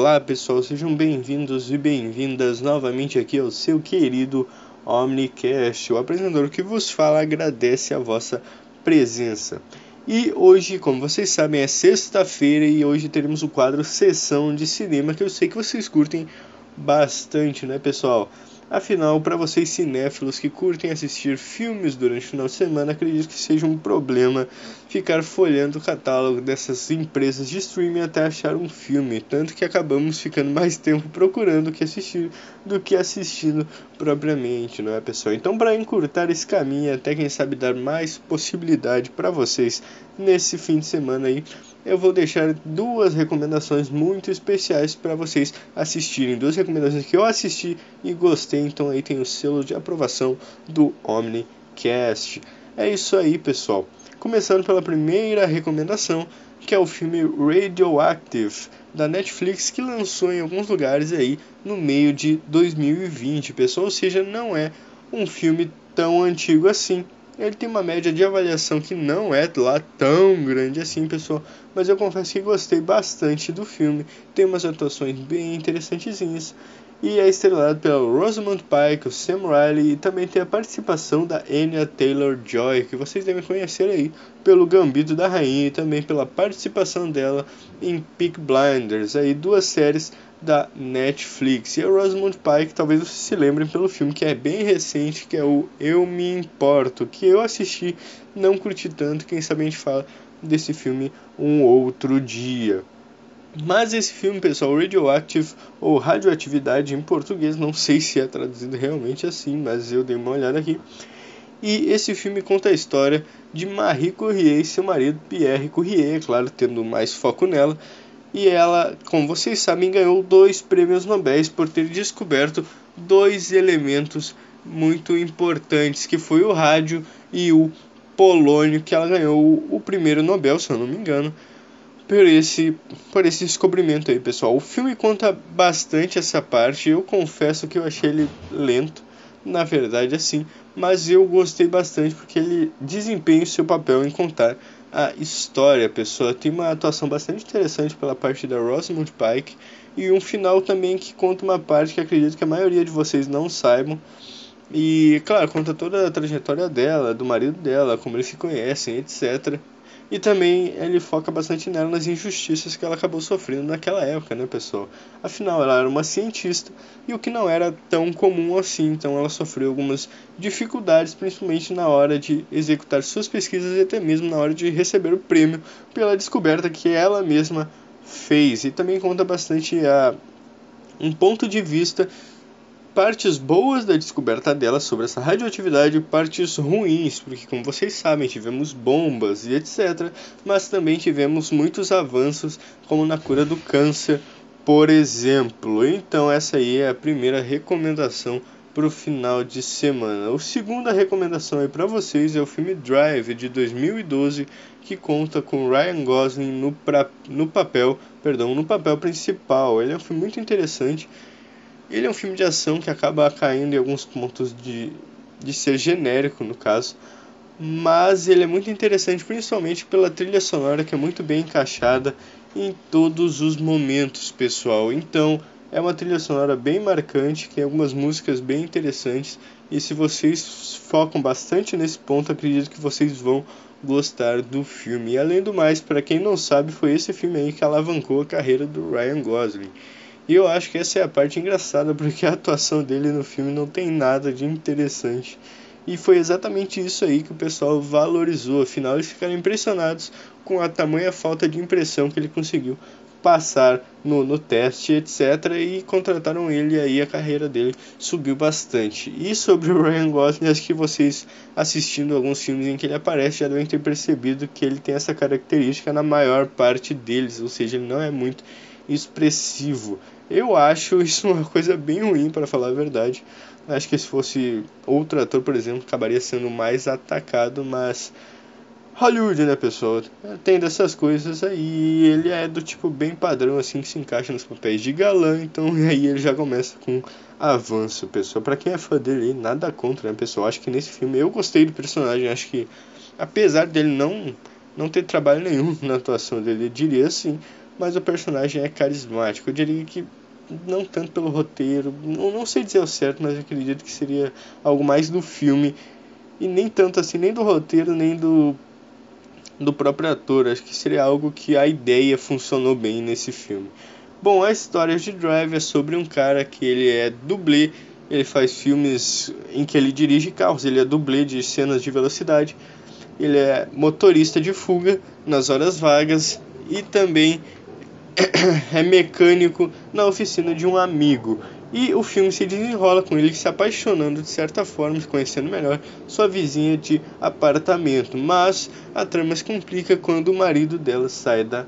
Olá pessoal, sejam bem-vindos e bem-vindas novamente aqui ao seu querido Omnicast. O apresentador que vos fala agradece a vossa presença. E hoje, como vocês sabem, é sexta-feira e hoje teremos o quadro Sessão de Cinema que eu sei que vocês curtem bastante, né, pessoal? Afinal, para vocês cinéfilos que curtem assistir filmes durante o final de semana, acredito que seja um problema ficar folhando o catálogo dessas empresas de streaming até achar um filme, tanto que acabamos ficando mais tempo procurando o que assistir do que assistindo propriamente, não é, pessoal? Então, para encurtar esse caminho até quem sabe dar mais possibilidade para vocês nesse fim de semana aí, eu vou deixar duas recomendações muito especiais para vocês assistirem. Duas recomendações que eu assisti e gostei, então aí tem o selo de aprovação do Omnicast. É isso aí, pessoal. Começando pela primeira recomendação, que é o filme Radioactive da Netflix que lançou em alguns lugares aí no meio de 2020, pessoal, ou seja, não é um filme tão antigo assim ele tem uma média de avaliação que não é lá tão grande assim, pessoal, mas eu confesso que gostei bastante do filme. Tem umas atuações bem interessantezinhas e é estrelado pela Rosamund Pike, o Sam Riley e também tem a participação da Anya Taylor-Joy, que vocês devem conhecer aí pelo Gambito da Rainha e também pela participação dela em Peak Blinders, aí duas séries da Netflix. E a Rosamund Pike, talvez vocês se lembrem pelo filme que é bem recente, que é o Eu Me Importo, que eu assisti, não curti tanto, quem sabe a gente fala desse filme um outro dia. Mas esse filme, pessoal, Radioactive ou Radioatividade em português, não sei se é traduzido realmente assim, mas eu dei uma olhada aqui. E esse filme conta a história de Marie Curie e seu marido Pierre Curie, é claro, tendo mais foco nela, e ela, como vocês sabem, ganhou dois prêmios Nobel por ter descoberto dois elementos muito importantes, que foi o rádio e o polônio, que ela ganhou o primeiro Nobel, se eu não me engano, por esse, por esse descobrimento aí, pessoal. O filme conta bastante essa parte, eu confesso que eu achei ele lento, na verdade assim, mas eu gostei bastante porque ele desempenha o seu papel em contar a história, pessoa. Tem uma atuação bastante interessante pela parte da Rosamund Pike e um final também que conta uma parte que acredito que a maioria de vocês não saibam. E, claro, conta toda a trajetória dela, do marido dela, como eles se conhecem, etc. E também ele foca bastante nela nas injustiças que ela acabou sofrendo naquela época, né, pessoal? Afinal, ela era uma cientista e o que não era tão comum assim, então ela sofreu algumas dificuldades, principalmente na hora de executar suas pesquisas e até mesmo na hora de receber o prêmio pela descoberta que ela mesma fez. E também conta bastante a um ponto de vista partes boas da descoberta dela sobre essa radioatividade e partes ruins, porque como vocês sabem, tivemos bombas e etc, mas também tivemos muitos avanços como na cura do câncer, por exemplo. Então essa aí é a primeira recomendação para o final de semana. A segunda recomendação aí para vocês é o filme Drive de 2012, que conta com Ryan Gosling no, pra, no papel, perdão, no papel principal. Ele é um filme muito interessante ele é um filme de ação que acaba caindo em alguns pontos de, de ser genérico, no caso, mas ele é muito interessante, principalmente pela trilha sonora que é muito bem encaixada em todos os momentos, pessoal. Então, é uma trilha sonora bem marcante, tem algumas músicas bem interessantes, e se vocês focam bastante nesse ponto, acredito que vocês vão gostar do filme. E além do mais, para quem não sabe, foi esse filme aí que alavancou a carreira do Ryan Gosling. E eu acho que essa é a parte engraçada, porque a atuação dele no filme não tem nada de interessante. E foi exatamente isso aí que o pessoal valorizou, afinal eles ficaram impressionados com a tamanha falta de impressão que ele conseguiu passar no, no teste, etc. E contrataram ele e aí a carreira dele subiu bastante. E sobre o Ryan Gosling, acho que vocês assistindo alguns filmes em que ele aparece já devem ter percebido que ele tem essa característica na maior parte deles, ou seja, ele não é muito expressivo. Eu acho isso uma coisa bem ruim, para falar a verdade. Acho que se fosse outro ator, por exemplo, acabaria sendo mais atacado, mas Hollywood, né, pessoal? Tem dessas coisas aí. Ele é do tipo bem padrão, assim, que se encaixa nos papéis de galã. Então, aí ele já começa com avanço, pessoal. Para quem é fã dele, nada contra, né, pessoal? Acho que nesse filme eu gostei do personagem. Acho que, apesar dele não não ter trabalho nenhum na atuação dele, eu diria assim mas o personagem é carismático. Eu diria que não tanto pelo roteiro, não, não sei dizer o certo, mas acredito que seria algo mais do filme e nem tanto assim, nem do roteiro, nem do do próprio ator. Acho que seria algo que a ideia funcionou bem nesse filme. Bom, a história de Drive é sobre um cara que ele é dublê, ele faz filmes em que ele dirige carros, ele é dublê de cenas de velocidade, ele é motorista de fuga nas horas vagas e também é mecânico na oficina de um amigo. E o filme se desenrola com ele se apaixonando de certa forma, conhecendo melhor sua vizinha de apartamento. Mas a trama se complica quando o marido dela sai da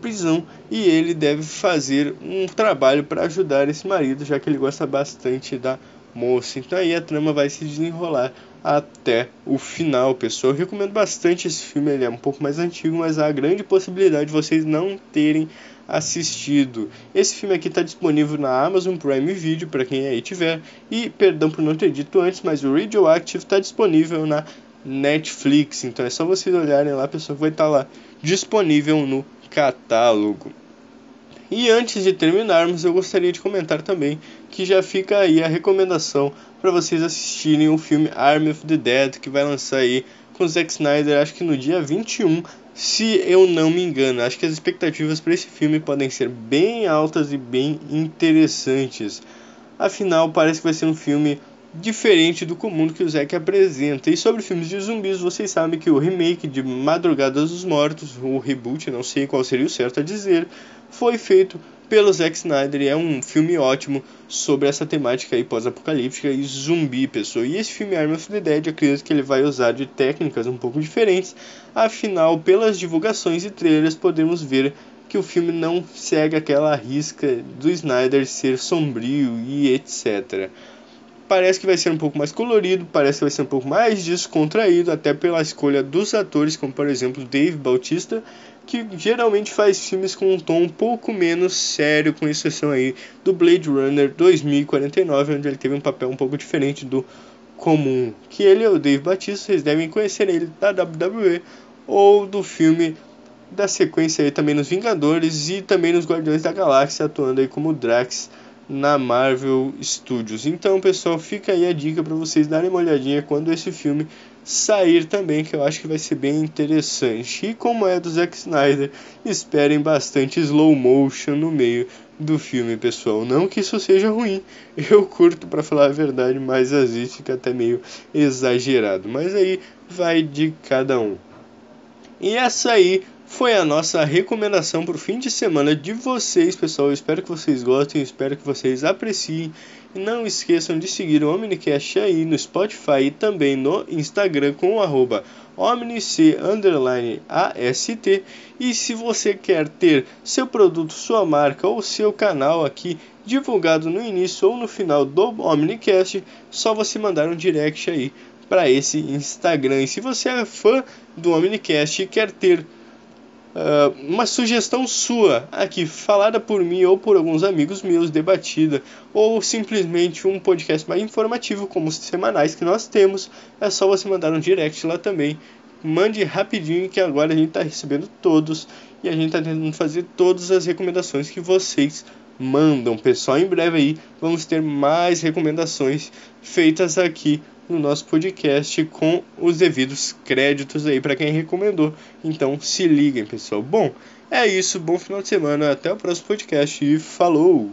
prisão e ele deve fazer um trabalho para ajudar esse marido, já que ele gosta bastante da moça. Então aí a trama vai se desenrolar até o final, pessoal. Eu recomendo bastante esse filme, ele é um pouco mais antigo, mas há a grande possibilidade de vocês não terem assistido. Esse filme aqui está disponível na Amazon Prime Video para quem aí tiver. E perdão por não ter dito antes, mas o Radioactive está disponível na Netflix. Então é só vocês olharem lá, pessoal, que vai estar tá lá disponível no catálogo. E antes de terminarmos, eu gostaria de comentar também que já fica aí a recomendação para vocês assistirem o filme Army of the Dead, que vai lançar aí com Zack Snyder, acho que no dia 21 se eu não me engano. Acho que as expectativas para esse filme podem ser bem altas e bem interessantes. Afinal, parece que vai ser um filme diferente do comum que o Zack apresenta. E sobre filmes de zumbis, vocês sabem que o remake de Madrugadas dos Mortos, o reboot, não sei qual seria o certo a dizer, foi feito pelo Zack Snyder e é um filme ótimo sobre essa temática aí pós-apocalíptica e zumbi, pessoal. E esse filme Army of the Dead, acredito que ele vai usar de técnicas um pouco diferentes, afinal, pelas divulgações e trailers podemos ver que o filme não segue aquela risca do Snyder ser sombrio e etc. Parece que vai ser um pouco mais colorido, parece que vai ser um pouco mais descontraído, até pela escolha dos atores, como por exemplo Dave Bautista, que geralmente faz filmes com um tom um pouco menos sério, com exceção aí do Blade Runner 2049, onde ele teve um papel um pouco diferente do comum. Que ele é o Dave Bautista, vocês devem conhecer ele da WWE ou do filme da sequência aí também nos Vingadores e também nos Guardiões da Galáxia, atuando aí como Drax na Marvel Studios. Então, pessoal, fica aí a dica para vocês darem uma olhadinha quando esse filme sair também, que eu acho que vai ser bem interessante. E como é do Zack Snyder, esperem bastante slow motion no meio do filme, pessoal. Não que isso seja ruim, eu curto para falar a verdade, mas às vezes fica até meio exagerado. Mas aí vai de cada um. E essa aí foi a nossa recomendação para o fim de semana de vocês, pessoal. Eu espero que vocês gostem, espero que vocês apreciem. E não esqueçam de seguir o Omnicast aí no Spotify e também no Instagram com o arroba omnic_ast. E se você quer ter seu produto, sua marca ou seu canal aqui divulgado no início ou no final do Omnicast, só você mandar um direct aí para esse Instagram. E se você é fã do Omnicast e quer ter Uh, uma sugestão sua aqui, falada por mim ou por alguns amigos meus, debatida, ou simplesmente um podcast mais informativo, como os semanais que nós temos, é só você mandar um direct lá também. Mande rapidinho que agora a gente está recebendo todos e a gente está tentando fazer todas as recomendações que vocês mandam, pessoal. Em breve aí vamos ter mais recomendações feitas aqui no nosso podcast com os devidos créditos aí para quem recomendou. Então se liguem, pessoal. Bom, é isso. Bom final de semana. Até o próximo podcast e falou!